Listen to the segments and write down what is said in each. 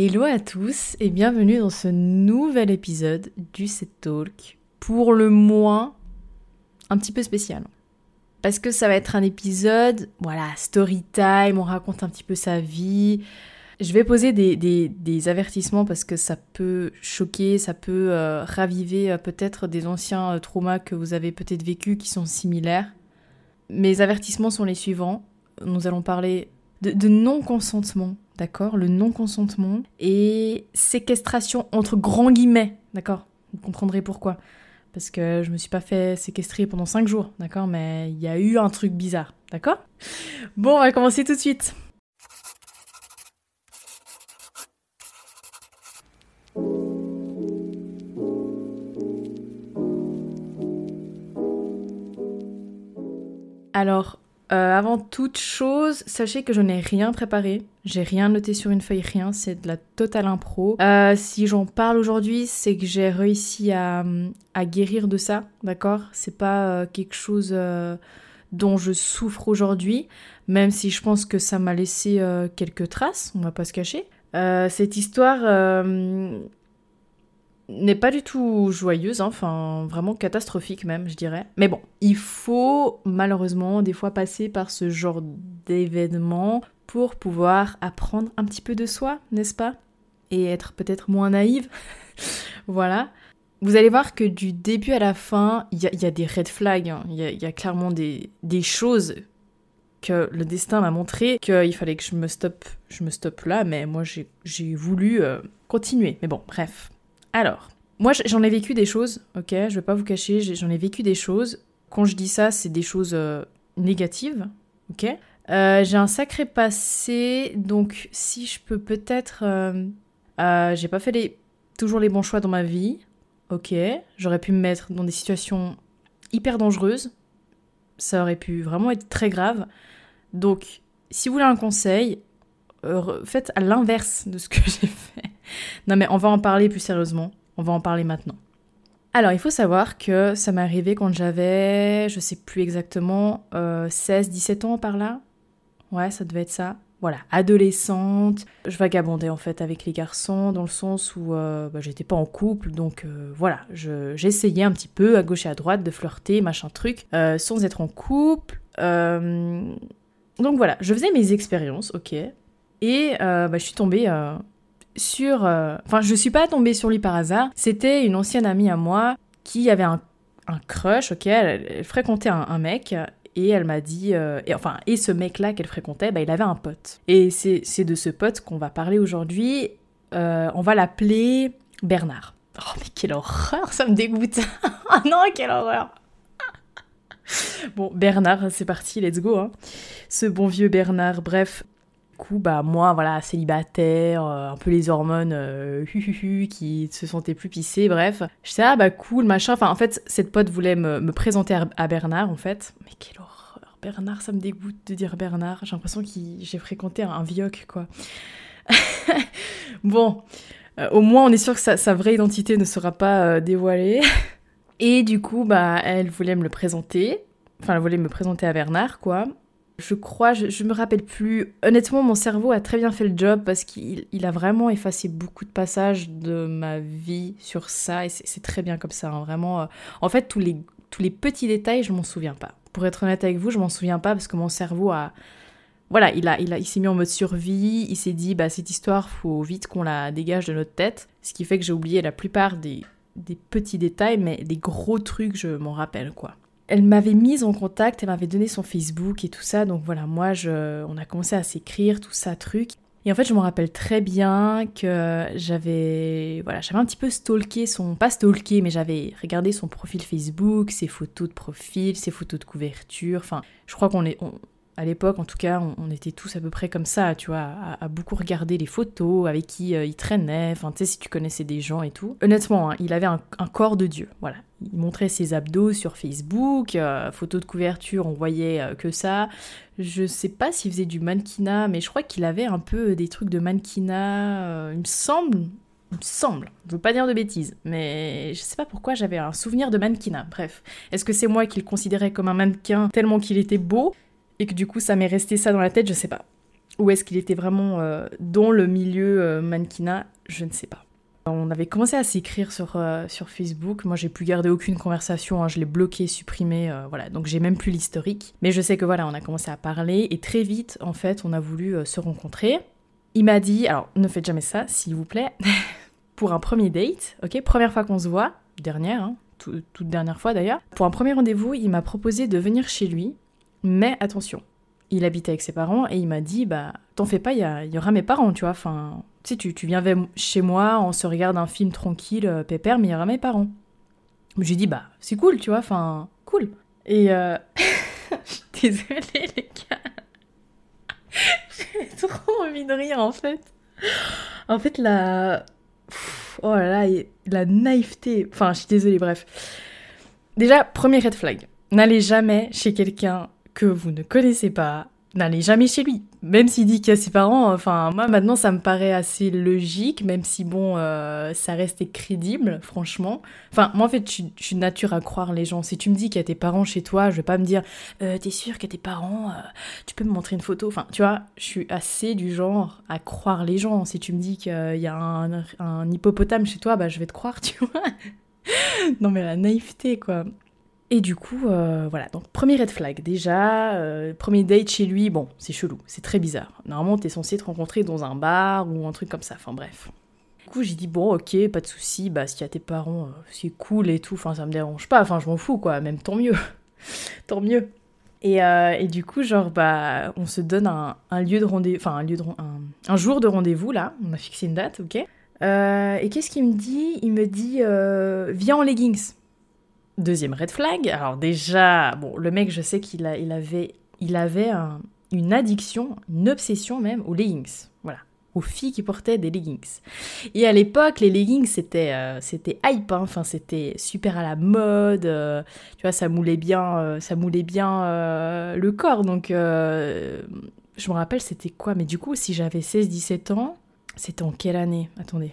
Hello à tous et bienvenue dans ce nouvel épisode du Set Talk, pour le moins un petit peu spécial. Parce que ça va être un épisode, voilà, story time, on raconte un petit peu sa vie. Je vais poser des, avertissements parce que ça peut choquer, ça peut euh, raviver euh, peut-être des anciens euh, traumas que vous avez peut-être vécus qui sont similaires. Mes avertissements sont les suivants. Nous allons parler de non-consentement d'accord Le non-consentement et séquestration entre grands guillemets, d'accord? Vous comprendrez pourquoi. Parce que je me suis pas fait séquestrer pendant 5 jours, d'accord? Mais il y a eu un truc bizarre, d'accord? Bon, on va commencer tout de suite. Alors, euh, avant toute chose, sachez que je n'ai rien préparé. J'ai rien noté sur une feuille, rien. C'est de la totale impro. Euh, si j'en parle aujourd'hui, c'est que j'ai réussi à, guérir de ça, d'accord? C'est pas euh, quelque chose dont je souffre aujourd'hui, même si je pense que ça m'a laissé quelques traces, on va pas se cacher. cette histoire n'est pas du tout joyeuse, hein. enfin vraiment catastrophique même, je dirais. Mais bon, il faut malheureusement des fois passer par ce genre d'événement pour pouvoir apprendre un petit peu de soi, n'est-ce pas? Et être peut-être moins naïve. voilà. Vous allez voir que du début à la fin, il y, a des red flags, hein. il y, a clairement des, choses que le destin m'a montré qu'il fallait que je me stoppe, je me stoppe là, mais moi j'ai voulu euh, continuer. Mais bon, bref, alors, moi j'en ai vécu des choses, ok, je vais pas vous cacher, j'en ai vécu des choses. Quand je dis ça, c'est des choses euh, négatives, ok. Euh, j'ai un sacré passé, donc si je peux peut-être, euh, j'ai pas fait les, toujours les bons choix dans ma vie, ok. J'aurais pu me mettre dans des situations hyper dangereuses, ça aurait pu vraiment être très grave. Donc, si vous voulez un conseil, faites à l'inverse de ce que j'ai fait. Non mais on va en parler plus sérieusement. On va en parler maintenant. Alors il faut savoir que ça m'est arrivé quand j'avais, je sais plus exactement, 16-17 euh, ans par là. Ouais, ça devait être ça. Voilà, adolescente. Je vagabondais en fait avec les garçons dans le sens où euh, bah, j'étais pas en couple, donc euh, voilà, j'essayais un petit peu à gauche et à droite de flirter, machin truc, sans être en couple. donc voilà, je faisais mes expériences, ok. Et bah, je suis tombée sur... Euh, enfin, je suis pas tombée sur lui par hasard. C'était une ancienne amie à moi qui avait un, crush, ok elle, fréquentait un, mec et elle m'a dit, euh, et enfin, et ce mec-là qu'elle fréquentait, bah, il avait un pote. Et c'est de ce pote qu'on va parler aujourd'hui. Euh, on va l'appeler Bernard. Oh mais quelle horreur, ça me dégoûte. oh non, quelle horreur. bon, Bernard, c'est parti, let's go. Hein. Ce bon vieux Bernard, bref, coup, bah moi, voilà, célibataire, euh, un peu les hormones euh, qui se sentaient plus pissées, bref. Je sais, ah bah cool, machin. Enfin, en fait, cette pote voulait me, présenter à, Bernard, en fait. Mais quelle horreur, Bernard, ça me dégoûte de dire Bernard. J'ai l'impression que j'ai fréquenté un, vioc, quoi. bon, euh, au moins, on est sûr que sa, vraie identité ne sera pas dévoilée. Et du coup, bah, elle voulait me le présenter. Enfin, elle voulait me présenter à Bernard, quoi. Je crois, je, me rappelle plus. Honnêtement, mon cerveau a très bien fait le job parce qu'il a vraiment effacé beaucoup de passages de ma vie sur ça et c'est très bien comme ça. Hein, vraiment, euh. en fait, tous les, tous les petits détails, je m'en souviens pas. Pour être honnête avec vous, je m'en souviens pas parce que mon cerveau a. Voilà, il, a, il, a, il s'est mis en mode survie, il s'est dit, bah, cette histoire, faut vite qu'on la dégage de notre tête. Ce qui fait que j'ai oublié la plupart des, des petits détails, mais les gros trucs, je m'en rappelle, quoi elle m'avait mise en contact, elle m'avait donné son Facebook et tout ça. Donc voilà, moi, je, on a commencé à s'écrire, tout ça, truc. Et en fait, je me rappelle très bien que j'avais, voilà, j'avais un petit peu stalké son, pas stalké, mais j'avais regardé son profil Facebook, ses photos de profil, ses photos de couverture. Enfin, je crois qu'on est, à l'époque, en tout cas, on, était tous à peu près comme ça, tu vois, à, beaucoup regarder les photos, avec qui euh, il traînait, enfin, tu sais, si tu connaissais des gens et tout. Honnêtement, hein, il avait un, corps de Dieu, voilà. Il montrait ses abdos sur Facebook, euh, photos de couverture, on voyait euh, que ça. Je sais pas s'il faisait du mannequinat, mais je crois qu'il avait un peu des trucs de mannequinat, il me semble, il me semble, je veux pas dire de bêtises, mais je sais pas pourquoi j'avais un souvenir de mannequinat. Bref, est-ce que c'est moi qui le considérais comme un mannequin tellement qu'il était beau et que du coup ça m'est resté ça dans la tête, je sais pas. ou est-ce qu'il était vraiment dans le milieu mannequinat? Je ne sais pas. On avait commencé à s'écrire sur, euh, sur Facebook. Moi, j'ai plus gardé aucune conversation. Hein. Je l'ai bloqué, supprimé. Euh, voilà. Donc, j'ai même plus l'historique. Mais je sais que voilà, on a commencé à parler. Et très vite, en fait, on a voulu euh, se rencontrer. Il m'a dit alors, ne faites jamais ça, s'il vous plaît. pour un premier date, ok? Première fois qu'on se voit. Dernière, hein, toute dernière fois d'ailleurs. Pour un premier rendez-vous, il m'a proposé de venir chez lui. Mais attention, il habitait avec ses parents et il m'a dit bah t'en fais pas il y, y, aura mes parents tu vois enfin tu sais tu, tu viens chez moi on se regarde un film tranquille euh, pépère mais il y aura mes parents. J'ai dit bah c'est cool tu vois enfin cool. Et euh... désolée les gars. J'ai trop envie de rire en fait. En fait la oh là là la naïveté enfin je suis désolée bref. Déjà premier red flag. N'allez jamais chez quelqu'un que vous ne connaissez pas, n'allez jamais chez lui. Même s'il dit qu'il y a ses parents, enfin, moi maintenant ça me paraît assez logique, même si bon, euh, ça reste crédible, franchement. Enfin, moi en fait, je, suis de nature à croire les gens. Si tu me dis qu'il y a tes parents chez toi, je vais pas me dire, euh, t'es sûr qu'il y a tes parents, euh, tu peux me montrer une photo? Enfin, tu vois, je suis assez du genre à croire les gens. Si tu me dis qu'il y a un, un hippopotame chez toi, bah je vais te croire, tu vois. non mais la naïveté quoi. Et du coup, euh, voilà, donc premier red flag déjà, euh, premier date chez lui, bon, c'est chelou, c'est très bizarre. Normalement, t'es censé te rencontrer dans un bar ou un truc comme ça, enfin bref. Du coup, j'ai dit, bon, ok, pas de souci, bah, s'il y a tes parents, euh, c'est cool et tout, enfin, ça me dérange pas, enfin, je m'en fous, quoi, même tant mieux, tant mieux. Et, et, du coup, genre, bah, on se donne un, lieu de rendez-vous, enfin, un, lieu de, un, jour de rendez-vous, là, on a fixé une date, ok. et qu'est-ce qu'il me dit? Il me dit, viens en leggings. Deuxième red flag. Alors déjà, bon, le mec, je sais qu'il il avait, il avait une addiction, une obsession même aux leggings. Voilà, aux filles qui portaient des leggings. Et à l'époque, les leggings, c'était euh, c'était hype. Hein. Enfin, c'était super à la mode. Euh, tu vois, ça moulait bien, euh, ça moulait bien le corps. Donc, je me rappelle, c'était quoi? Mais du coup, si j'avais 16-17 ans, c'était en quelle année? Attendez.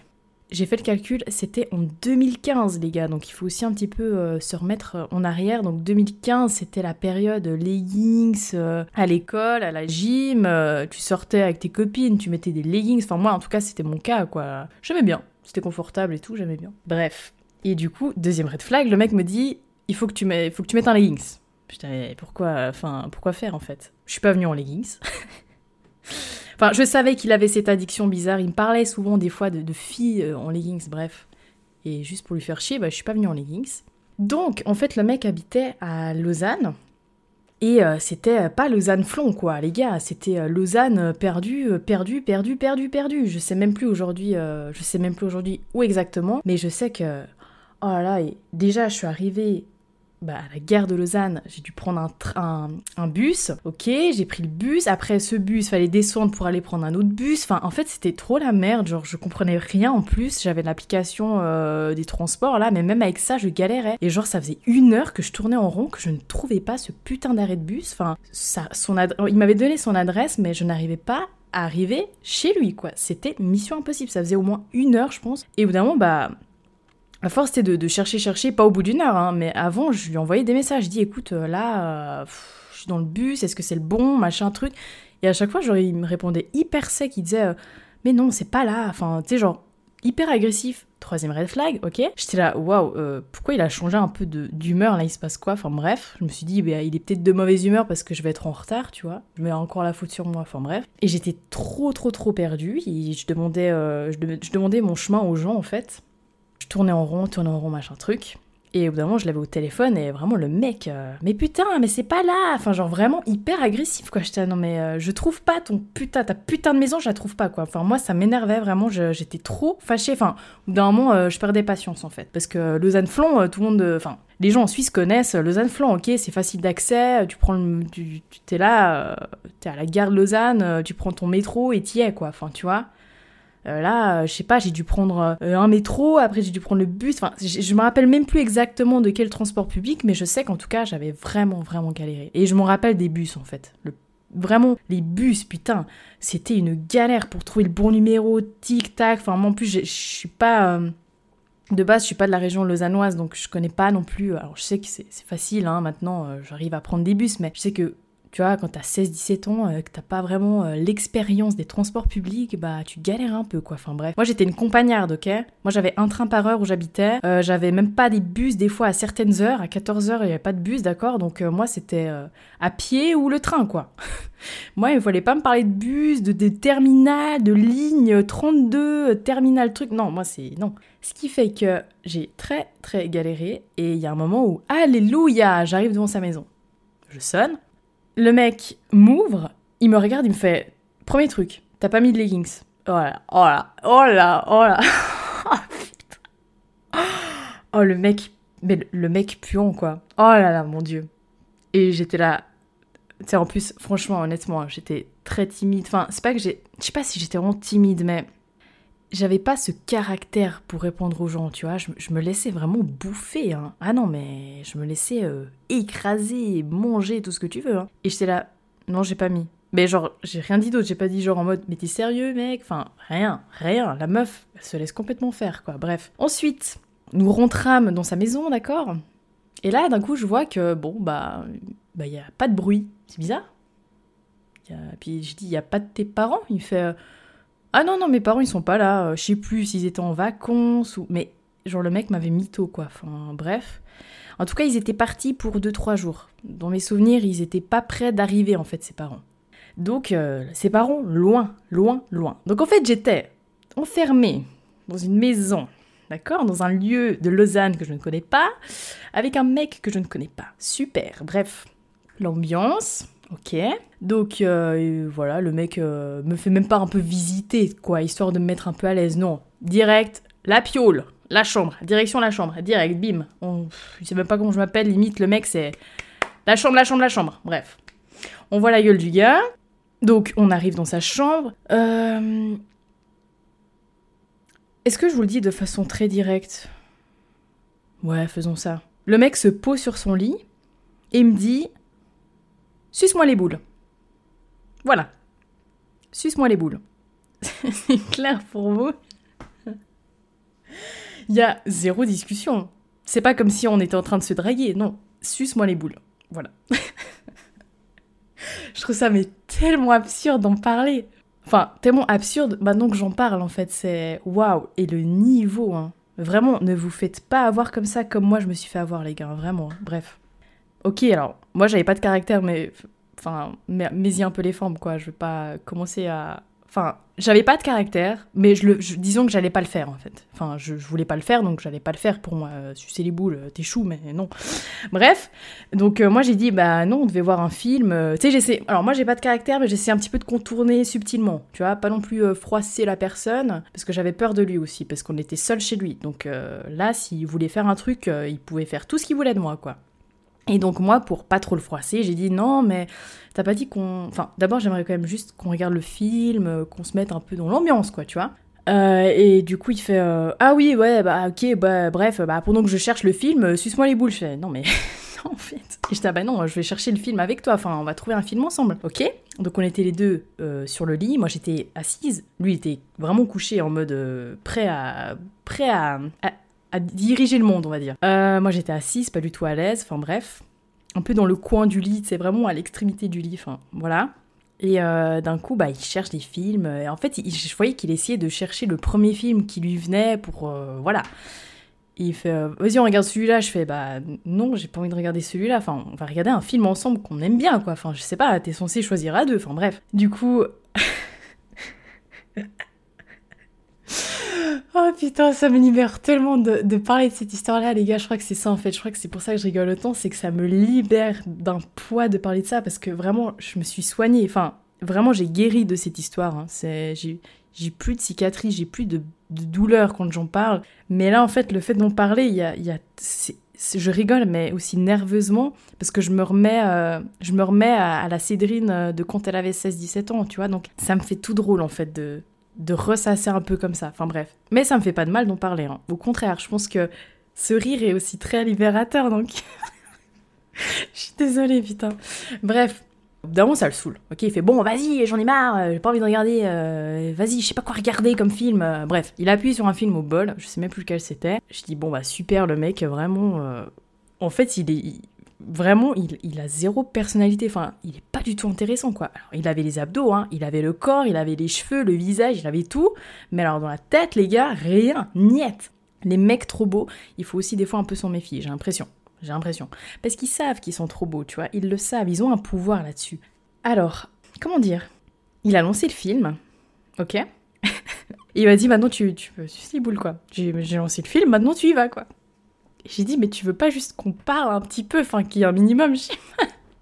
J'ai fait le calcul, c'était en 2015 les gars, donc il faut aussi un petit peu euh, se remettre euh, en arrière. Donc 2015 c'était la période leggings euh, à l'école, à la gym, tu sortais avec tes copines, tu mettais des leggings, enfin moi en tout cas c'était mon cas quoi. J'aimais bien, c'était confortable et tout, j'aimais bien. Bref. Et du coup, deuxième red flag, le mec me dit il faut que tu, mets, faut que tu mettes un leggings. Putain, pourquoi, enfin, pourquoi faire en fait? Je suis pas venue en leggings. Enfin, je savais qu'il avait cette addiction bizarre. Il me parlait souvent des fois de, filles euh, en leggings, bref. Et juste pour lui faire chier, bah, je suis pas venue en leggings. Donc, en fait, le mec habitait à Lausanne. Et euh, c'était pas Lausanne-Flon, quoi, les gars. C'était euh, Lausanne perdu, perdu, perdu, perdu, perdu. Je sais même plus aujourd'hui, je sais même plus aujourd'hui où exactement. Mais je sais que, oh là là, déjà, je suis arrivée bah, à la gare de Lausanne, j'ai dû prendre un, train, un bus. Ok, j'ai pris le bus. Après ce bus, fallait descendre pour aller prendre un autre bus. Enfin, en fait, c'était trop la merde. Genre, je comprenais rien en plus. J'avais l'application euh, des transports là, mais même avec ça, je galérais. Et genre, ça faisait une heure que je tournais en rond, que je ne trouvais pas ce putain d'arrêt de bus. Enfin, ça, son il m'avait donné son adresse, mais je n'arrivais pas à arriver chez lui, quoi. C'était mission impossible. Ça faisait au moins une heure, je pense. Et au bout d'un moment, bah à force, c'était de, chercher, chercher, pas au bout d'une heure, hein, mais avant, je lui envoyais des messages. Je dis, écoute, euh, là, euh, je suis dans le bus, est-ce que c'est le bon, machin, truc. Et à chaque fois, genre, il me répondait hyper sec, il disait, euh, mais non, c'est pas là. Enfin, tu sais, genre, hyper agressif. Troisième red flag, ok. J'étais là, waouh, pourquoi il a changé un peu d'humeur, là, il se passe quoi? Enfin, bref, je me suis dit, bah, il est peut-être de mauvaise humeur parce que je vais être en retard, tu vois. Je mets encore la faute sur moi, enfin, bref. Et j'étais trop, trop, trop perdue. Je demandais, je demandais mon chemin aux gens, en fait. Je tournais en rond, tournais en rond, machin truc. Et au bout d'un moment, je l'avais au téléphone et vraiment le mec, euh, mais putain, mais c'est pas là Enfin, genre vraiment hyper agressif quoi. J'étais, non mais euh, je trouve pas ton putain, ta putain de maison, je la trouve pas quoi. Enfin, moi ça m'énervait vraiment, j'étais trop fâchée. Enfin, au bout d'un moment, euh, je perdais patience en fait. Parce que Lausanne-Flon, tout le monde. Enfin, les gens en Suisse connaissent Lausanne-Flon, ok, c'est facile d'accès, tu prends le. Tu, t'es là, t'es à la gare de Lausanne, tu prends ton métro et t'y es quoi. Enfin, tu vois. Euh, là, euh, je sais pas, j'ai dû prendre euh, un métro, après j'ai dû prendre le bus. Enfin, je me rappelle même plus exactement de quel transport public, mais je sais qu'en tout cas, j'avais vraiment, vraiment galéré. Et je me rappelle des bus en fait. Vraiment, les bus, putain, c'était une galère pour trouver le bon numéro, tic-tac. Enfin, en plus, je suis pas. de base, je suis pas de la région lausannoise, donc je connais pas non plus. Alors, je sais que c'est facile, hein, maintenant, j'arrive à prendre des bus, mais je sais que Tu vois, quand t'as 16-17 ans, euh, que t'as pas vraiment euh, l'expérience des transports publics, bah tu galères un peu quoi. Enfin bref. Moi j'étais une compagnarde, ok? Moi j'avais un train par heure où j'habitais. Euh, j'avais même pas des bus des fois à certaines heures. À 14h il y avait pas de bus, d'accord? Donc moi c'était à pied ou le train quoi. moi il fallait pas me parler de bus, de, de terminal, de ligne 32, terminal truc. Non, moi c'est. Non. Ce qui fait que j'ai très très galéré et il y a un moment où, alléluia, j'arrive devant sa maison. Je sonne, le mec m'ouvre, il me regarde, il me fait Premier truc, t'as pas mis de leggings. Oh là, oh là, oh là, oh là. oh le mec, mais le mec puant quoi. Oh là là, mon dieu. Et j'étais là. Tu sais, en plus, franchement, honnêtement, j'étais très timide. Enfin, c'est pas que j'ai. Je sais pas si j'étais vraiment timide, mais j'avais pas ce caractère pour répondre aux gens, tu vois. Je, me laissais vraiment bouffer. Hein. Ah non, mais je me laissais euh, écraser, manger, tout ce que tu veux. Hein. Et j'étais là, non, j'ai pas mis. Mais genre, j'ai rien dit d'autre. J'ai pas dit genre en mode, mais t'es sérieux, mec? Enfin, rien, rien. La meuf, elle se laisse complètement faire, quoi. Bref. Ensuite, nous rentrâmes dans sa maison, d'accord? Et là, d'un coup, je vois que, bon, bah, bah, y a pas de bruit. C'est bizarre. Puis je dis, y a pas de tes parents? Il fait. Euh, ah non, non, mes parents, ils sont pas là. Euh, je sais plus s'ils étaient en vacances ou. Mais, genre, le mec m'avait mytho, quoi. Enfin, bref. En tout cas, ils étaient partis pour 2-3 jours. Dans mes souvenirs, ils étaient pas prêts d'arriver, en fait, ses parents. Donc, euh, ses parents, loin, loin, loin. Donc, en fait, j'étais enfermée dans une maison, d'accord Dans un lieu de Lausanne que je ne connais pas, avec un mec que je ne connais pas. Super. Bref, l'ambiance, Ok. Donc euh, voilà, le mec euh, me fait même pas un peu visiter, quoi, histoire de me mettre un peu à l'aise. Non, direct, la piole, la chambre, direction la chambre, direct, bim. On, je sais même pas comment je m'appelle, limite le mec c'est la chambre, la chambre, la chambre. Bref, on voit la gueule du gars. Donc on arrive dans sa chambre. Euh, est-ce que je vous le dis de façon très directe? Ouais, faisons ça. Le mec se pose sur son lit et me dit Suce-moi les boules. Voilà. Suce-moi les boules. C'est clair pour vous Il y a zéro discussion. C'est pas comme si on était en train de se draguer. Non. Suce-moi les boules. Voilà. Je trouve ça mais tellement absurde d'en parler. Enfin, tellement absurde maintenant que j'en parle en fait. C'est waouh. Et le niveau, hein. Vraiment, ne vous faites pas avoir comme ça, comme moi je me suis fait avoir, les gars. Vraiment. Bref. Ok, alors, moi j'avais pas de caractère, mais. Enfin, mais y un peu les formes, quoi. Je vais pas commencer à. Enfin, j'avais pas de caractère, mais je le, disons que j'allais pas le faire, en fait. Enfin, je, voulais pas le faire, donc j'allais pas le faire pour moi. Euh, sucer les boules, t'es chou, mais non. Bref, donc euh, moi j'ai dit, bah non, on devait voir un film. Euh, tu sais, j'essaie. Alors moi j'ai pas de caractère, mais j'essaie un petit peu de contourner subtilement. Tu vois, pas non plus froisser la personne, parce que j'avais peur de lui aussi, parce qu'on était seul chez lui. Donc là, s'il voulait faire un truc, il pouvait faire tout ce qu'il voulait de moi, quoi. Et donc moi, pour pas trop le froisser, j'ai dit non, mais t'as pas dit qu'on... Enfin, d'abord j'aimerais quand même juste qu'on regarde le film, euh, qu'on se mette un peu dans l'ambiance, quoi, tu vois. Euh, et du coup, il fait euh, Ah oui, ouais, bah ok, bah bref, bah pendant que je cherche le film, suce-moi les boules. Je Non, mais en fait. Et je dis Ah bah non, je vais chercher le film avec toi, enfin, on va trouver un film ensemble, ok Donc on était les deux sur le lit, moi j'étais assise, lui il était vraiment couché en mode prêt à. prêt à diriger le monde, on va dire. Euh, moi, j'étais assise, pas du tout à l'aise, enfin bref. Un peu dans le coin du lit, c'est vraiment à l'extrémité du lit, enfin voilà. Et euh, d'un coup, bah, il cherche des films. Et en fait, je voyais qu'il essayait de chercher le premier film qui lui venait pour. Euh, voilà. il fait Vas-y, on regarde celui-là. Je fais Bah non, j'ai pas envie de regarder celui-là. Enfin, on va regarder un film ensemble qu'on aime bien, quoi. Enfin, je sais pas, t'es censé choisir à deux. Enfin, bref. Du coup. Oh putain, ça me libère tellement de, parler de cette histoire-là, les gars. Je crois que c'est ça en fait. Je crois que c'est pour ça que je rigole autant. C'est que ça me libère d'un poids de parler de ça parce que vraiment, je me suis soignée. Enfin, vraiment, j'ai guéri de cette histoire. Hein. j'ai plus de cicatrices, j'ai plus de, douleur quand j'en parle. Mais là, en fait, le fait d'en parler, y a, y a je rigole, mais aussi nerveusement, parce que je me remets, euh, je me remets à, à, la Cédrine euh, de quand elle avait 16-17 ans, tu vois. Donc, ça me fait tout drôle, en fait, de, de ressasser un peu comme ça. Enfin bref. Mais ça me fait pas de mal d'en parler. Hein. Au contraire, je pense que ce rire est aussi très libérateur, donc. je suis désolée, putain. Bref. D'un ça le saoule. Ok, il fait bon, vas-y, j'en ai marre, euh, j'ai pas envie de regarder, euh, vas-y, je sais pas quoi regarder comme film. Euh, bref, il appuie sur un film au bol, je sais même plus lequel c'était. Je dis bon, bah super, le mec, vraiment. En fait, il est vraiment, il, a zéro personnalité. Enfin, il est pas du tout intéressant, quoi. Alors, il avait les abdos, hein, il avait le corps, il avait les cheveux, le visage, il avait tout. Mais alors, dans la tête, les gars, rien, niet. Les mecs trop beaux, il faut aussi des fois un peu s'en méfier, j'ai l'impression. J'ai l'impression. Parce qu'ils savent qu'ils sont trop beaux, tu vois. Ils le savent, ils ont un pouvoir là-dessus. Alors, comment dire? Il a lancé le film, ok? Il m'a dit, maintenant tu, tu sucer les boules, quoi. J'ai lancé le film, maintenant tu y vas, quoi. J'ai dit, mais tu veux pas juste qu'on parle un petit peu, enfin qu'il y ait un minimum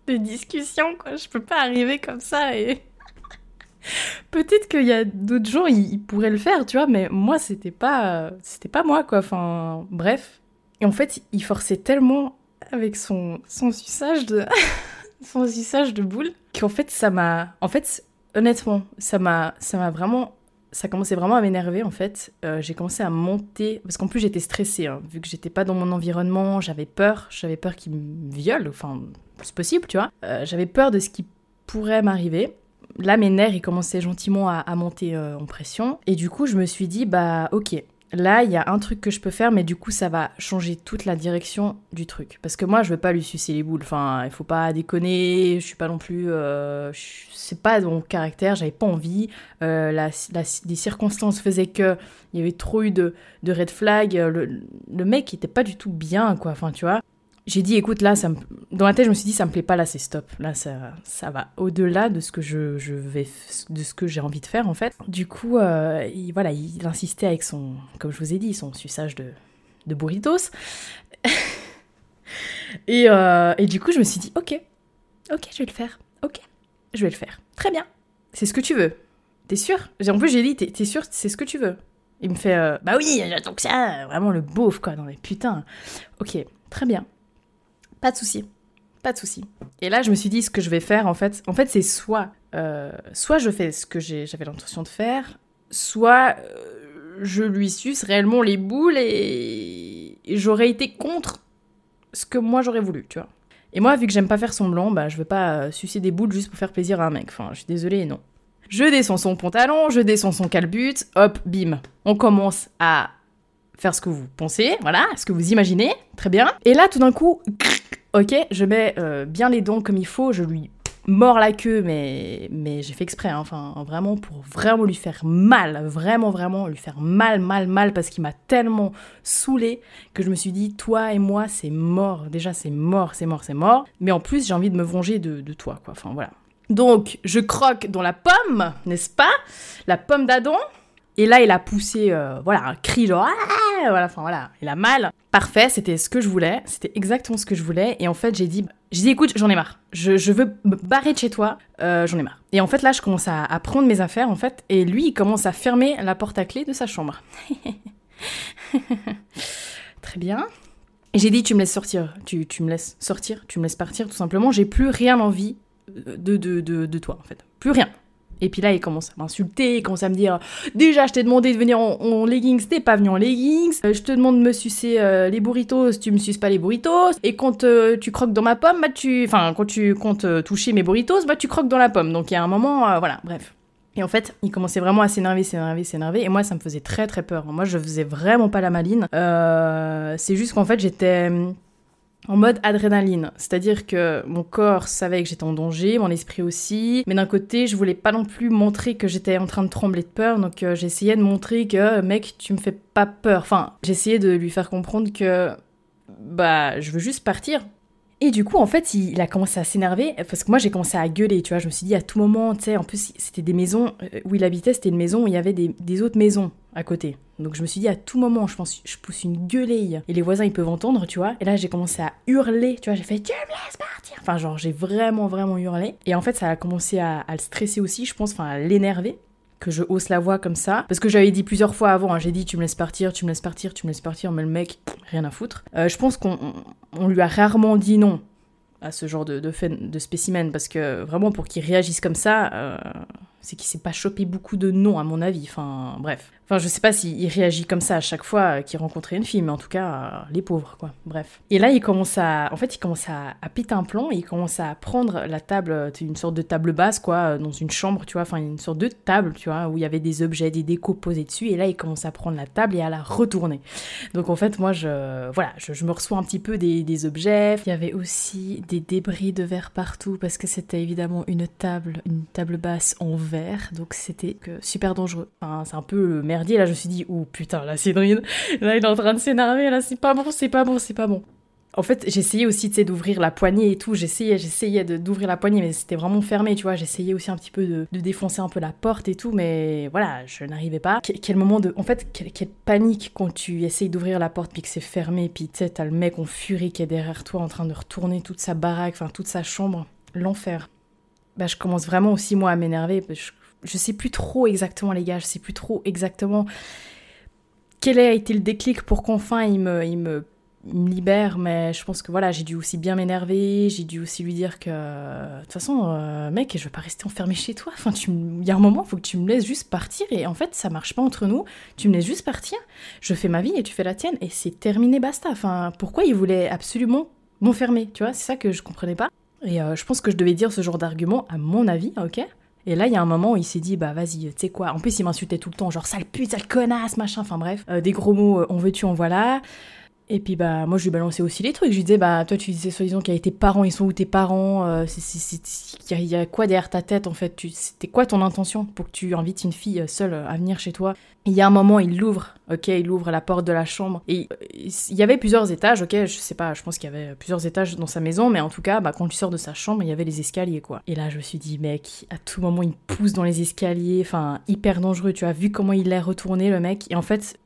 de discussion, quoi. Je peux pas arriver comme ça et. Peut-être qu'il y a d'autres gens, ils, pourraient le faire, tu vois, mais moi, c'était pas, c'était pas moi, quoi. Enfin, bref. Et en fait, il forçait tellement avec son, son suçage de, son suçage de boule, qu'en fait, ça m'a, en fait, honnêtement, ça m'a, ça m'a vraiment ça commençait vraiment à m'énerver en fait. Euh, j'ai commencé à monter parce qu'en plus j'étais stressée hein, vu que j'étais pas dans mon environnement, j'avais peur, j'avais peur qu'il me viole, enfin c'est possible, tu vois. Euh, j'avais peur de ce qui pourrait m'arriver. Là mes nerfs ils commençaient gentiment à, monter euh, en pression et du coup je me suis dit bah ok là, il y a un truc que je peux faire, mais du coup, ça va changer toute la direction du truc. Parce que moi, je veux pas lui sucer les boules. Enfin, il faut pas déconner. Je suis pas non plus. Euh, c'est pas mon caractère. J'avais pas envie. Euh, la, les circonstances faisaient que il y avait trop eu de, red flag. Le, le mec était pas du tout bien, quoi. Enfin, tu vois j'ai dit, écoute, là, dans la tête, je me suis dit, ça me plaît pas, là, c'est stop. Là, ça, ça va au-delà de ce que je, vais, de ce que j'ai envie de faire, en fait. Du coup, euh, il, voilà, il insistait avec son, comme je vous ai dit, son suçage de, de burritos. et, euh, et du coup, je me suis dit, ok, ok, je vais le faire. Ok, je vais le faire. Très bien. C'est ce que tu veux. T'es sûr? En plus, j'ai dit, t'es sûr, c'est ce que tu veux. Il me fait, euh, bah oui, j'attends que ça. Vraiment le beauf, quoi. Non, mais putain. Ok, très bien. Pas de souci. Pas de souci. Et là, je me suis dit, ce que je vais faire, en fait, en fait, c'est soit, euh, soit je fais ce que j'avais l'intention de faire, soit euh, je lui suce réellement les boules et, j'aurais été contre ce que moi j'aurais voulu, tu vois. Et moi, vu que j'aime pas faire semblant, bah, je veux pas euh, sucer des boules juste pour faire plaisir à un mec. Enfin, je suis désolée, non. Je descends son pantalon, je descends son calbut, hop, bim. On commence à faire ce que vous pensez, voilà, ce que vous imaginez, très bien. Et là, tout d'un coup, ok, je mets euh, bien les dents comme il faut, je lui mords la queue, mais, mais j'ai fait exprès, hein, enfin, vraiment pour vraiment lui faire mal, vraiment, vraiment lui faire mal, mal, mal, parce qu'il m'a tellement saoulé que je me suis dit, toi et moi, c'est mort. Déjà, c'est mort, c'est mort, c'est mort. Mais en plus, j'ai envie de me venger de, de toi, quoi. Enfin, voilà. Donc, je croque dans la pomme, n'est-ce pas? La pomme d'Adam. Et là, il a poussé, euh, voilà, un cri genre, ah voilà, enfin voilà, il a mal. Parfait, c'était ce que je voulais, c'était exactement ce que je voulais. Et en fait, j'ai dit, j'ai dit, écoute, j'en ai marre. Je, veux me barrer de chez toi, euh, j'en ai marre. Et en fait, là, je commence à, prendre mes affaires, en fait, et lui, il commence à fermer la porte à clé de sa chambre. Très bien. J'ai dit, tu me laisses sortir, tu, tu, me laisses sortir, tu me laisses partir, tout simplement. J'ai plus rien envie de, de, de, de toi, en fait. Plus rien. Et puis là, il commence à m'insulter, il commence à me dire Déjà, je t'ai demandé de venir en, leggings, t'es pas venu en leggings. Euh, je te demande de me sucer euh, les burritos, tu me suces pas les burritos. Et quand euh, tu croques dans ma pomme, bah tu. Enfin, quand tu comptes toucher mes burritos, bah tu croques dans la pomme. Donc il y a un moment, voilà, bref. Et en fait, il commençait vraiment à s'énerver, s'énerver, s'énerver. Et moi, ça me faisait très très peur. Moi, je faisais vraiment pas la maline. c'est juste qu'en fait, j'étais en mode adrénaline. C'est-à-dire que mon corps savait que j'étais en danger, mon esprit aussi, mais d'un côté, je voulais pas non plus montrer que j'étais en train de trembler de peur, donc euh, j'essayais de montrer que, mec, tu me fais pas peur. Enfin, j'essayais de lui faire comprendre que, bah, je veux juste partir. Et du coup, en fait, il, a commencé à s'énerver parce que moi, j'ai commencé à gueuler, tu vois. Je me suis dit à tout moment, tu sais, en plus, c'était des maisons euh, où il habitait, c'était une maison où il y avait des, autres maisons à côté. Donc je me suis dit à tout moment, je pense, je pousse une gueuleille et les voisins ils peuvent entendre, tu vois. Et là, j'ai commencé à hurler, tu vois. J'ai fait, tu me laisses partir. Enfin, genre, j'ai vraiment, vraiment hurlé. Et en fait, ça a commencé à, le stresser aussi, je pense, enfin, à l'énerver que je hausse la voix comme ça. Parce que j'avais dit plusieurs fois avant, hein, j'ai dit tu me laisses partir, tu me laisses partir, tu me laisse partir, mais le mec, rien à foutre. Euh, je pense qu'on lui a rarement dit non à ce genre de, de, de spécimen parce que vraiment pour qu'il réagisse comme ça, euh, C'est qu'il s'est pas chopé beaucoup de noms, à mon avis. Enfin, bref. Enfin, je sais pas s'il réagit comme ça à chaque fois euh, qu'il rencontrait une fille, mais en tout cas, euh, les pauvres, quoi. Bref. Et là, il commence à. En fait, il commence à, à péter un plomb et il commence à prendre la table, une sorte de table basse, quoi, dans une chambre, tu vois, enfin, une sorte de table, tu vois, où il y avait des objets, des décos posés dessus. Et là, il commence à prendre la table et à la retourner. Donc, en fait, moi, je. Voilà, je, me reçois un petit peu des, des objets. Il y avait aussi des débris de verre partout parce que c'était évidemment une table, une table basse en verre. Donc, c'était super dangereux. Enfin, c'est un peu merdier. Là, je me suis dit, oh putain, la Cédrine, là, il est en train de s'énerver. Là, c'est pas bon, c'est pas bon, c'est pas bon. En fait, j'essayais aussi, d'ouvrir la poignée et tout. J'essayais, j'essayais d'ouvrir la poignée, mais c'était vraiment fermé, tu vois. J'essayais aussi un petit peu de, défoncer un peu la porte et tout, mais voilà, je n'arrivais pas. Quel, moment de... En fait, quelle, panique quand tu essayes d'ouvrir la porte puis que c'est fermé, puis tu sais, t'as le mec en furie qui est derrière toi en train de retourner toute sa baraque, enfin, toute sa chambre. L'enfer. Bah, je commence vraiment aussi, moi, à m'énerver. Je, je sais plus trop exactement, les gars, je sais plus trop exactement quel a été le déclic pour qu'enfin il me, libère, mais je pense que voilà, j'ai dû aussi bien m'énerver, j'ai dû aussi lui dire que de toute façon, euh, mec, je veux pas rester enfermé chez toi. Enfin, il y a un moment, il faut que tu me laisses juste partir et en fait, ça marche pas entre nous. Tu me laisses juste partir, je fais ma vie et tu fais la tienne et c'est terminé, basta. Enfin, pourquoi il voulait absolument m'enfermer, tu vois? C'est ça que je comprenais pas. Et euh, je pense que je devais dire ce genre d'argument à mon avis, ok? Et là, il y a un moment où il s'est dit, bah vas-y, tu sais quoi? En plus, il m'insultait tout le temps, genre sale pute, sale connasse, machin, enfin bref. Euh, des gros mots, euh, on veut-tu, en voilà. Et puis bah moi je lui balançais aussi les trucs. Je lui disais bah toi tu disais soi-disant qu'il y a tes parents, ils sont où tes parents euh, Il y, a quoi derrière ta tête en fait? C'était quoi ton intention pour que tu invites une fille seule à venir chez toi? Il y a un moment il l'ouvre, ok, il ouvre la porte de la chambre et il y avait plusieurs étages, ok, je sais pas, je pense qu'il y avait plusieurs étages dans sa maison, mais en tout cas bah quand tu sors de sa chambre il y avait les escaliers quoi. Et là je me suis dit mec, à tout moment il pousse dans les escaliers, enfin hyper dangereux. Tu as vu comment il est retourné le mec et en fait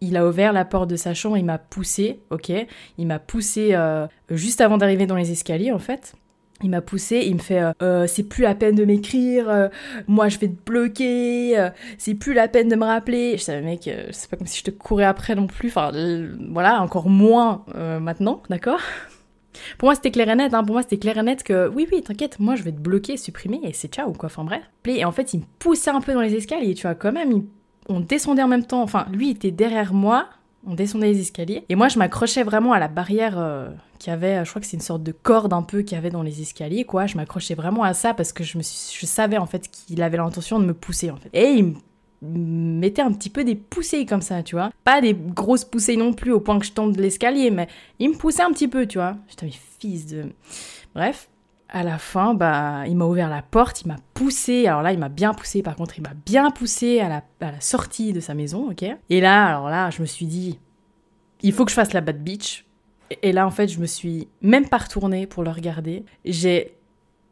il a ouvert la porte de sa chambre, il m'a poussé, ok Il m'a poussé euh, juste avant d'arriver dans les escaliers, en fait. Il m'a poussé, il me fait euh, euh, c'est plus la peine de m'écrire, moi je vais te bloquer, c'est plus la peine de me rappeler. Je savais mec, c'est pas comme si je te courais après non plus, enfin voilà, encore moins maintenant, d'accord Pour moi c'était clair et net, hein. pour moi c'était clair et net que oui oui t'inquiète, moi je vais te bloquer, supprimer et c'est ciao quoi, enfin bref. Et en fait il me poussait un peu dans les escaliers, tu vois quand même, il on descendait en même temps, enfin lui était derrière moi, on descendait les escaliers, et moi je m'accrochais vraiment à la barrière euh, qui avait, je crois que c'est une sorte de corde un peu qu'il y avait dans les escaliers, quoi. Je m'accrochais vraiment à ça parce que je, me je savais en fait qu'il avait l'intention de me pousser en fait. Et il me mettait un petit peu des poussées comme ça, tu vois. Pas des grosses poussées non plus au point que je tombe de l'escalier, mais il me poussait un petit peu, tu vois. J'étais mais fils de... Bref, à la fin, bah, il m'a ouvert la porte, il m'a poussé. Alors là, il m'a bien poussé. Par contre, il m'a bien poussé à la, sortie de sa maison, ok. Et là, alors là, je me suis dit, il faut que je fasse la bad bitch. Et là, en fait, je me suis même pas retournée pour le regarder. J'ai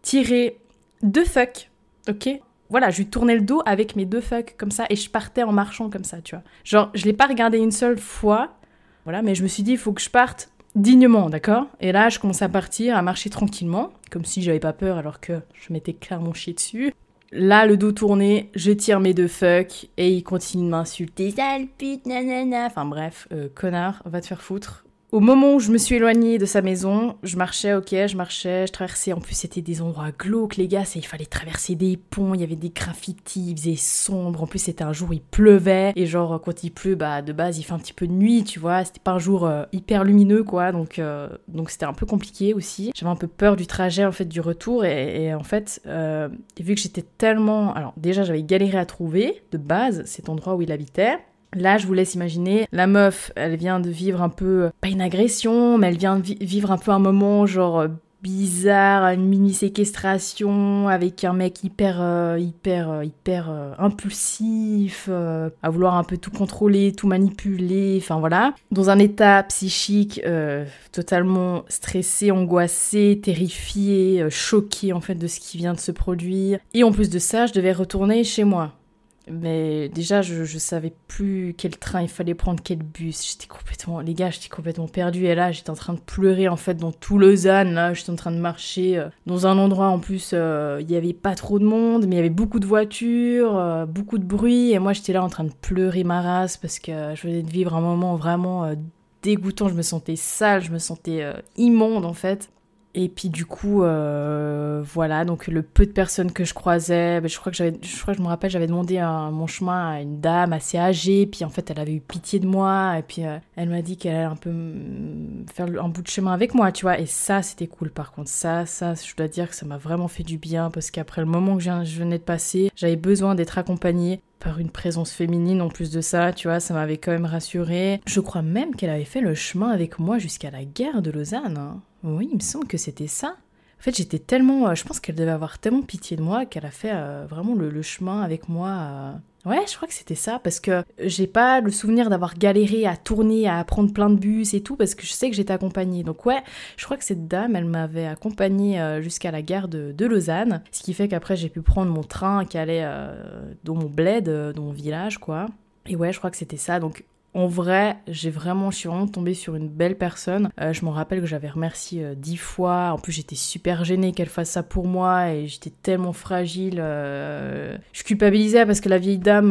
tiré deux fucks, ok. Voilà, je lui tournais le dos avec mes deux fucks comme ça et je partais en marchant comme ça, tu vois. Genre, je l'ai pas regardé une seule fois, voilà, mais je me suis dit, il faut que je parte dignement, d'accord? Et là, je commence à partir, à marcher tranquillement, comme si j'avais pas peur alors que je m'étais clairement chié dessus. Là, le dos tourné, je tire mes deux fucks et il continue de m'insulter. Sale pute, nanana. Enfin bref, euh, connard, va te faire foutre. Au moment où je me suis éloignée de sa maison, je marchais, ok, je marchais, je traversais. En plus, c'était des endroits glauques, les gars. Il fallait traverser des ponts, il y avait des graffitis, il faisait sombre. En plus, c'était un jour, il pleuvait. Et genre, quand il pleut, bah, de base, il fait un petit peu de nuit, tu vois. C'était pas un jour euh, hyper lumineux, quoi. Donc, euh, donc c'était un peu compliqué aussi. J'avais un peu peur du trajet, en fait, du retour. Et, en fait, euh, vu que j'étais tellement. Alors, déjà, j'avais galéré à trouver, de base, cet endroit où il habitait. Là, je vous laisse imaginer, la meuf, elle vient de vivre un peu, pas une agression, mais elle vient de vivre un peu un moment genre euh, bizarre, une mini séquestration avec un mec hyper euh, hyper euh, hyper impulsif, à vouloir un peu tout contrôler, tout manipuler, enfin voilà, dans un état psychique totalement stressé, angoissé, terrifié, choqué en fait de ce qui vient de se produire. Et en plus de ça, je devais retourner chez moi. Mais déjà, je, je savais plus quel train il fallait prendre, quel bus. J'étais complètement, les gars, j'étais complètement perdue. Et là, j'étais en train de pleurer en fait dans tout Lausanne. Là, j'étais en train de marcher euh, dans un endroit en plus, euh, il y avait pas trop de monde, mais il y avait beaucoup de voitures, euh, beaucoup de bruit. Et moi, j'étais là en train de pleurer ma race parce que je venais de vivre un moment vraiment dégoûtant. Je me sentais sale, je me sentais immonde en fait. Et puis du coup, euh, voilà, donc le peu de personnes que je croisais, ben, je crois que j'avais, je je me rappelle, j'avais demandé mon chemin à une dame assez âgée, puis en fait elle avait eu pitié de moi, et puis euh, elle m'a dit qu'elle allait un peu faire un bout de chemin avec moi, tu vois. Et ça, c'était cool par contre. Ça, ça, je dois dire que ça m'a vraiment fait du bien, parce qu'après le moment que je venais de passer, j'avais besoin d'être accompagnée par une présence féminine en plus de ça, tu vois, ça m'avait quand même rassurée. Je crois même qu'elle avait fait le chemin avec moi jusqu'à la guerre de Lausanne. Hein. Oui, il me semble que c'était ça. En fait, j'étais tellement. Euh, je pense qu'elle devait avoir tellement pitié de moi qu'elle a fait euh, vraiment le, chemin avec moi. Euh. Ouais, je crois que c'était ça, parce que j'ai pas le souvenir d'avoir galéré à tourner, à prendre plein de bus et tout, parce que je sais que j'étais accompagnée. Donc ouais, je crois que cette dame, elle m'avait accompagnée jusqu'à la gare de, de, Lausanne, ce qui fait qu'après j'ai pu prendre mon train qui allait dans mon bled, dans mon village, quoi. Et ouais, je crois que c'était ça. Donc en vrai, j'ai vraiment, je suis vraiment tombée sur une belle personne. Euh, je me rappelle que j'avais remercié euh, dix fois. En plus, j'étais super gênée qu'elle fasse ça pour moi et j'étais tellement fragile. Euh, je culpabilisais parce que la vieille dame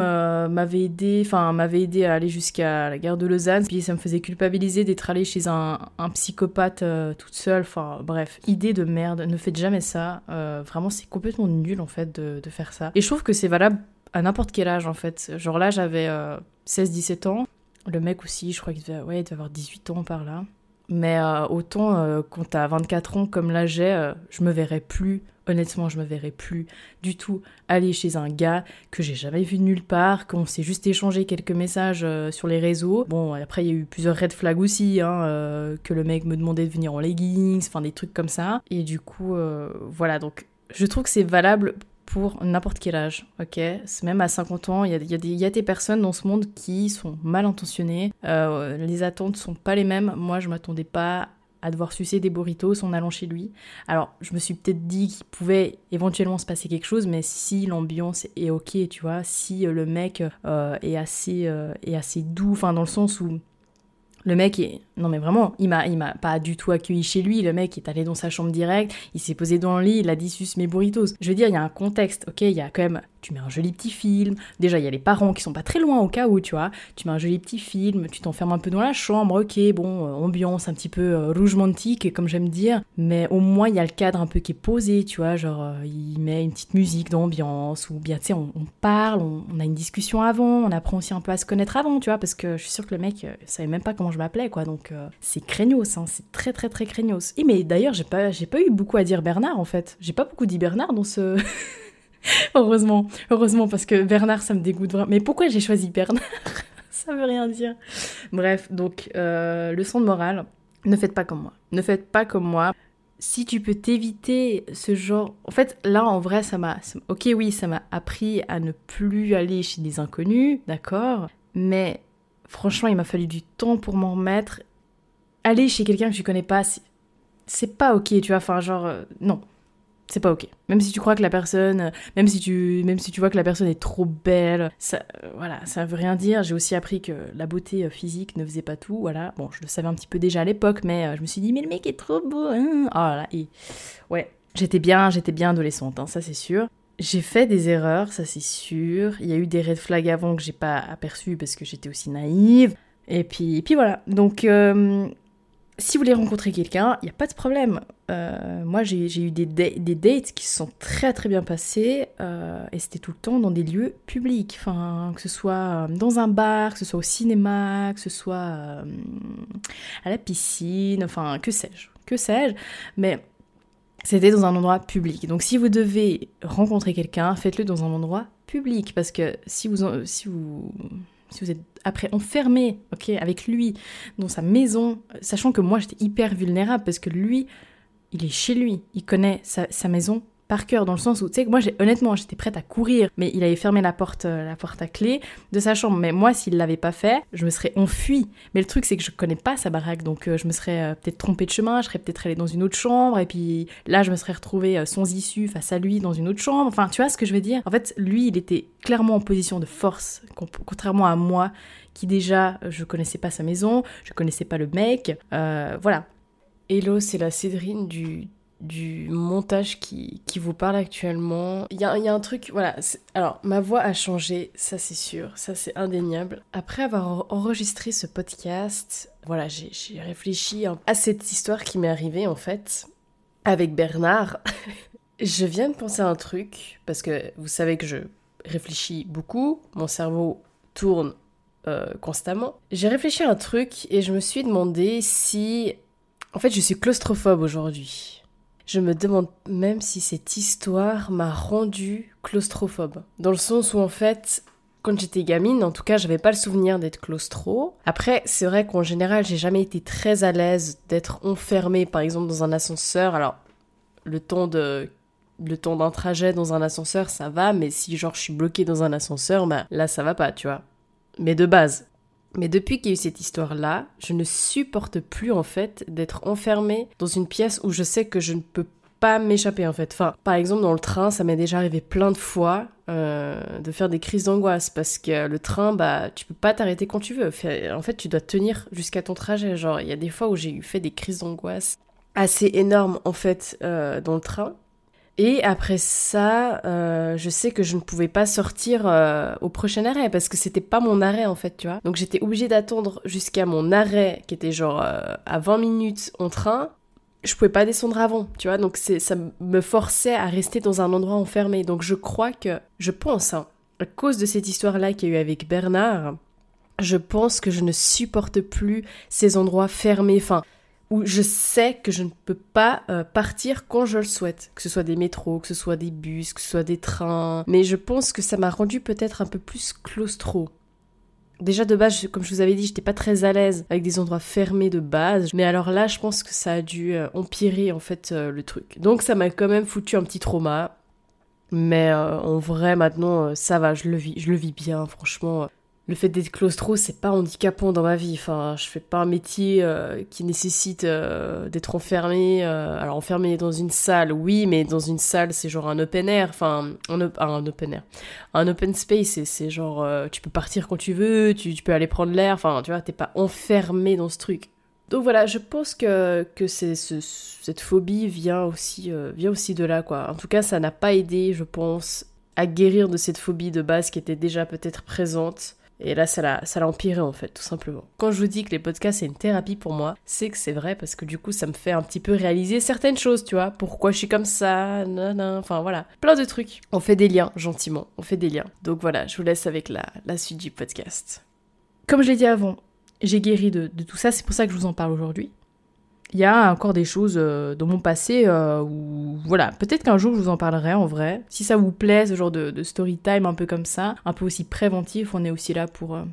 m'avait aidé, enfin m'avait aidé à aller jusqu'à la gare de Lausanne. Puis ça me faisait culpabiliser d'être allée chez un, psychopathe toute seule. Enfin bref, idée de merde. Ne faites jamais ça. vraiment, c'est complètement nul en fait de, faire ça. Et je trouve que c'est valable à n'importe quel âge en fait. Genre là, j'avais 16-17 ans. Le mec aussi, je crois qu'il devait, avoir 18 ans par là. Mais euh, autant euh, quand t'as 24 ans comme là j'ai, euh, je me verrais plus, honnêtement, je me verrais plus du tout aller chez un gars que j'ai jamais vu nulle part, qu'on s'est juste échangé quelques messages sur les réseaux. Bon, après il y a eu plusieurs red flags aussi, hein, que le mec me demandait de venir en leggings, enfin des trucs comme ça. Et du coup, voilà, donc je trouve que c'est valable pour n'importe quel âge, ok? Même à 50 ans, il y a, y a, des personnes dans ce monde qui sont mal intentionnées, euh, les attentes sont pas les mêmes. Moi, je m'attendais pas à devoir sucer des burritos en allant chez lui. Alors, je me suis peut-être dit qu'il pouvait éventuellement se passer quelque chose, mais si l'ambiance est ok, tu vois, si euh, le mec euh, est, assez, est assez doux, enfin dans le sens où le mec est... Non mais vraiment, il m'a, m'a pas du tout accueilli chez lui, le mec est allé dans sa chambre direct, il s'est posé dans le lit, il a dit sus mes burritos. Je veux dire, il y a un contexte, ok, il y a quand même tu mets un joli petit film. Déjà, il y a les parents qui sont pas très loin au cas où, tu vois. Tu mets un joli petit film, tu t'enfermes un peu dans la chambre, ok, bon, euh, ambiance un petit peu euh, rouge mantique, comme j'aime dire. Mais au moins, il y a le cadre un peu qui est posé, tu vois. Genre, euh, il met une petite musique d'ambiance, ou bien, tu sais, on, parle, on, a une discussion avant, on apprend aussi un peu à se connaître avant, tu vois, parce que je suis sûre que le mec savait même pas comment je m'appelais, quoi. Donc, c'est craignos, hein, c'est très, très, très craignos. Et mais d'ailleurs, j'ai pas, j'ai pas eu beaucoup à dire Bernard, en fait. J'ai pas beaucoup dit Bernard dans ce. heureusement, heureusement, parce que Bernard, ça me dégoûte vraiment. Mais pourquoi j'ai choisi Bernard? Ça veut rien dire. Bref, donc, euh, leçon de morale, ne faites pas comme moi. Ne faites pas comme moi. Si tu peux t'éviter ce genre... En fait, là, en vrai, ça m'a... Ok, oui, ça m'a appris à ne plus aller chez des inconnus, d'accord Mais franchement, il m'a fallu du temps pour m'en remettre. Aller chez quelqu'un que je connais pas, c'est pas ok, tu vois. Enfin, genre, euh, non c'est pas ok. Même si tu crois que la personne, même si tu, même si tu vois que la personne est trop belle, ça, euh, voilà, ça veut rien dire. J'ai aussi appris que la beauté euh, physique ne faisait pas tout, voilà. Bon, je le savais un petit peu déjà à l'époque, mais euh, je me suis dit, mais le mec est trop beau, hein. Oh là, et ouais, j'étais bien, j'étais bien adolescente, hein, ça c'est sûr. J'ai fait des erreurs, ça c'est sûr. Il y a eu des red flags avant que j'ai pas aperçu parce que j'étais aussi naïve. Et puis, et puis voilà. Donc si vous voulez rencontrer quelqu'un, il n'y a pas de problème. Euh, moi, j'ai eu des, dates qui se sont très très bien passées euh, et c'était tout le temps dans des lieux publics. Enfin, que ce soit euh, dans un bar, que ce soit au cinéma, que ce soit à la piscine, enfin, que sais-je. Que sais-je. Mais c'était dans un endroit public. Donc, si vous devez rencontrer quelqu'un, faites-le dans un endroit public parce que si vous si vous êtes après enfermé, ok, avec lui dans sa maison, sachant que moi j'étais hyper vulnérable parce que lui, il est chez lui, il connaît sa, sa maison par cœur, dans le sens où, tu sais, moi, honnêtement, j'étais prête à courir, mais il avait fermé la porte, euh, la porte à clé de sa chambre. Mais moi, s'il l'avait pas fait, je me serais enfuie. Mais le truc, c'est que je connais pas sa baraque, donc euh, je me serais euh, peut-être trompée de chemin, je serais peut-être allée dans une autre chambre, et puis là, je me serais retrouvée sans issue face à lui dans une autre chambre. Enfin, tu vois ce que je veux dire? En fait, lui, il était clairement en position de force, contrairement à moi, qui déjà, je connaissais pas sa maison, je connaissais pas le mec. voilà. Hello, c'est la Cédrine du du montage qui, qui vous parle actuellement. Il y a, y a, un truc, voilà. Alors, ma voix a changé, ça c'est sûr, ça c'est indéniable. Après avoir enregistré ce podcast, voilà, j'ai réfléchi à cette histoire qui m'est arrivée en fait. avec Bernard, je viens de penser à un truc, parce que vous savez que je réfléchis beaucoup, mon cerveau tourne euh, constamment. J'ai réfléchi à un truc et je me suis demandé si... En fait, je suis claustrophobe aujourd'hui. Je me demande même si cette histoire m'a rendu claustrophobe. Dans le sens où en fait, quand j'étais gamine, en tout cas, j'avais pas le souvenir d'être claustro. Après, c'est vrai qu'en général, j'ai jamais été très à l'aise d'être enfermée, par exemple, dans un ascenseur. Alors, le temps de le temps d'un trajet dans un ascenseur, ça va, mais si genre je suis bloquée dans un ascenseur, bah là ça va pas, tu vois. Mais de base. Mais depuis qu'il y a eu cette histoire-là, je ne supporte plus en fait d'être enfermée dans une pièce où je sais que je ne peux pas m'échapper en fait. Par exemple dans le train, ça m'est déjà arrivé plein de fois euh, de faire des crises d'angoisse parce que le train, bah, tu peux pas t'arrêter quand tu veux. En fait, tu dois tenir jusqu'à ton trajet. Genre, il y a des fois où j'ai eu fait des crises d'angoisse assez énormes en fait euh, dans le train. Et après ça, euh, je sais que je ne pouvais pas sortir au prochain arrêt parce que c'était pas mon arrêt en fait, tu vois. Donc j'étais obligée d'attendre jusqu'à mon arrêt qui était genre à 20 minutes en train je pouvais pas descendre avant, tu vois, donc ça me forçait à rester dans un endroit enfermé. Donc je crois que, je pense, hein, à cause de cette histoire-là qu'il y a eu avec Bernard, je pense que je ne supporte plus ces endroits fermés, enfin, où je sais que je ne peux pas euh, partir quand je le souhaite, que ce soit des métros, que ce soit des bus, que ce soit des trains, mais je pense que ça m'a rendu peut-être un peu plus claustro. Déjà de base, comme je vous avais dit, j'étais pas très à l'aise avec des endroits fermés de base. Mais alors là, je pense que ça a dû euh, empirer en fait euh, le truc. Donc ça m'a quand même foutu un petit trauma. Mais en vrai, maintenant, ça va, je le vis, je le vis bien, franchement le fait d'être claustro, c'est pas handicapant dans ma vie. Enfin, je fais pas un métier euh, qui nécessite euh, d'être enfermé. Euh, alors, enfermé dans une salle, oui, mais dans une salle, c'est genre un open air. Enfin, un, un open air. Un open space, c'est genre, tu peux partir quand tu veux, tu, peux aller prendre l'air. Enfin, tu vois, t'es pas enfermé dans ce truc. Donc voilà, je pense que, que cette phobie vient aussi, vient aussi de là, quoi. En tout cas, ça n'a pas aidé, je pense, à guérir de cette phobie de base qui était déjà peut-être présente. Et là, ça l'a, empiré en fait, tout simplement. Quand je vous dis que les podcasts c'est une thérapie pour moi, c'est que c'est vrai parce que du coup, ça me fait un petit peu réaliser certaines choses, tu vois. Pourquoi je suis comme ça, nan, enfin voilà. Plein de trucs. On fait des liens, gentiment. On fait des liens. Donc voilà, je vous laisse avec la, la suite du podcast. Comme je l'ai dit avant, j'ai guéri de tout ça, c'est pour ça que je vous en parle aujourd'hui il y a encore des choses euh, dans mon passé euh, où, voilà, peut-être qu'un jour je vous en parlerai en vrai. Si ça vous plaît, ce genre de, story time un peu comme ça, un peu aussi préventif, on est aussi là pour, euh,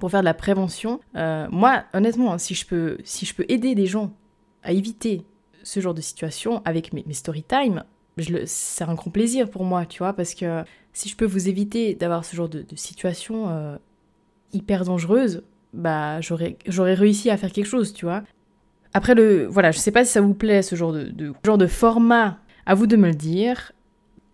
pour faire de la prévention. moi, honnêtement, si je, peux, si je peux aider des gens à éviter ce genre de situation avec mes, story time, c'est un grand plaisir pour moi, tu vois, parce que si je peux vous éviter d'avoir ce genre de, de situation hyper dangereuse, bah j'aurais réussi à faire quelque chose, tu vois. Après, le, voilà, je sais pas si ça vous plaît, ce genre de, genre de format. À vous de me le dire.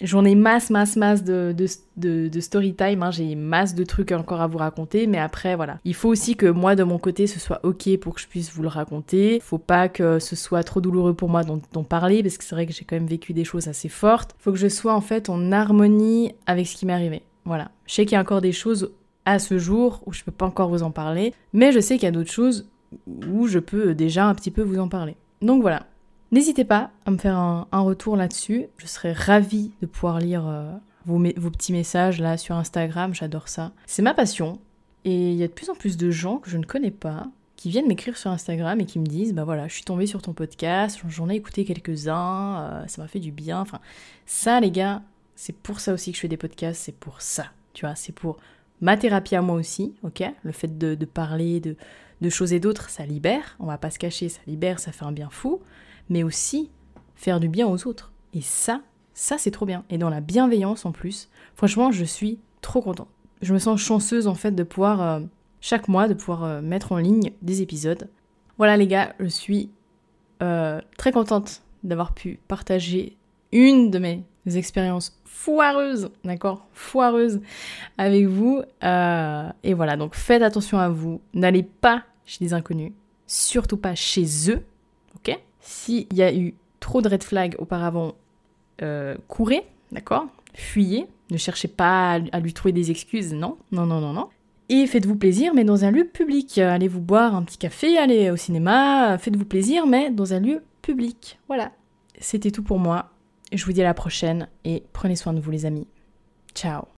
J'en ai masse, masse, masse de, de, de, story time. Hein. J'ai masse de trucs encore à vous raconter. Mais après, voilà. Il faut aussi que moi, de mon côté, ce soit OK pour que je puisse vous le raconter. Faut pas que ce soit trop douloureux pour moi d'en parler. Parce que c'est vrai que j'ai quand même vécu des choses assez fortes. Faut que je sois en fait en harmonie avec ce qui m'est arrivé. Voilà. Je sais qu'il y a encore des choses à ce jour où je peux pas encore vous en parler. Mais je sais qu'il y a d'autres choses où je peux déjà un petit peu vous en parler. Donc voilà. N'hésitez pas à me faire un, retour là-dessus. Je serais ravie de pouvoir lire euh, vos, petits messages là sur Instagram. J'adore ça. C'est ma passion. Et il y a de plus en plus de gens que je ne connais pas qui viennent m'écrire sur Instagram et qui me disent bah voilà je suis tombée sur ton podcast j'en ai écouté quelques-uns euh, ça m'a fait du bien enfin ça les gars c'est pour ça aussi que je fais des podcasts c'est pour ça tu vois c'est pour ma thérapie à moi aussi ok? Le fait de parler de de choses et d'autres, ça libère, on va pas se cacher, ça libère, ça fait un bien fou, mais aussi faire du bien aux autres. Et ça, ça c'est trop bien. Et dans la bienveillance en plus, franchement, je suis trop contente. Je me sens chanceuse en fait de pouvoir, euh, chaque mois, de pouvoir euh, mettre en ligne des épisodes. Voilà les gars, je suis euh, très contente d'avoir pu partager une de mes expériences foireuses, d'accord Foireuses avec vous. et voilà, donc faites attention à vous. N'allez pas chez des inconnus, surtout pas chez eux, ok? S'il y a eu trop de red flags auparavant, euh, courez, d'accord? Fuyez, ne cherchez pas à lui trouver des excuses, non, non, non, non, non. Et faites-vous plaisir, mais dans un lieu public. Allez vous boire un petit café, allez au cinéma, faites-vous plaisir, mais dans un lieu public. Voilà. c'était tout pour moi. Je vous dis à la prochaine et prenez soin de vous les amis. Ciao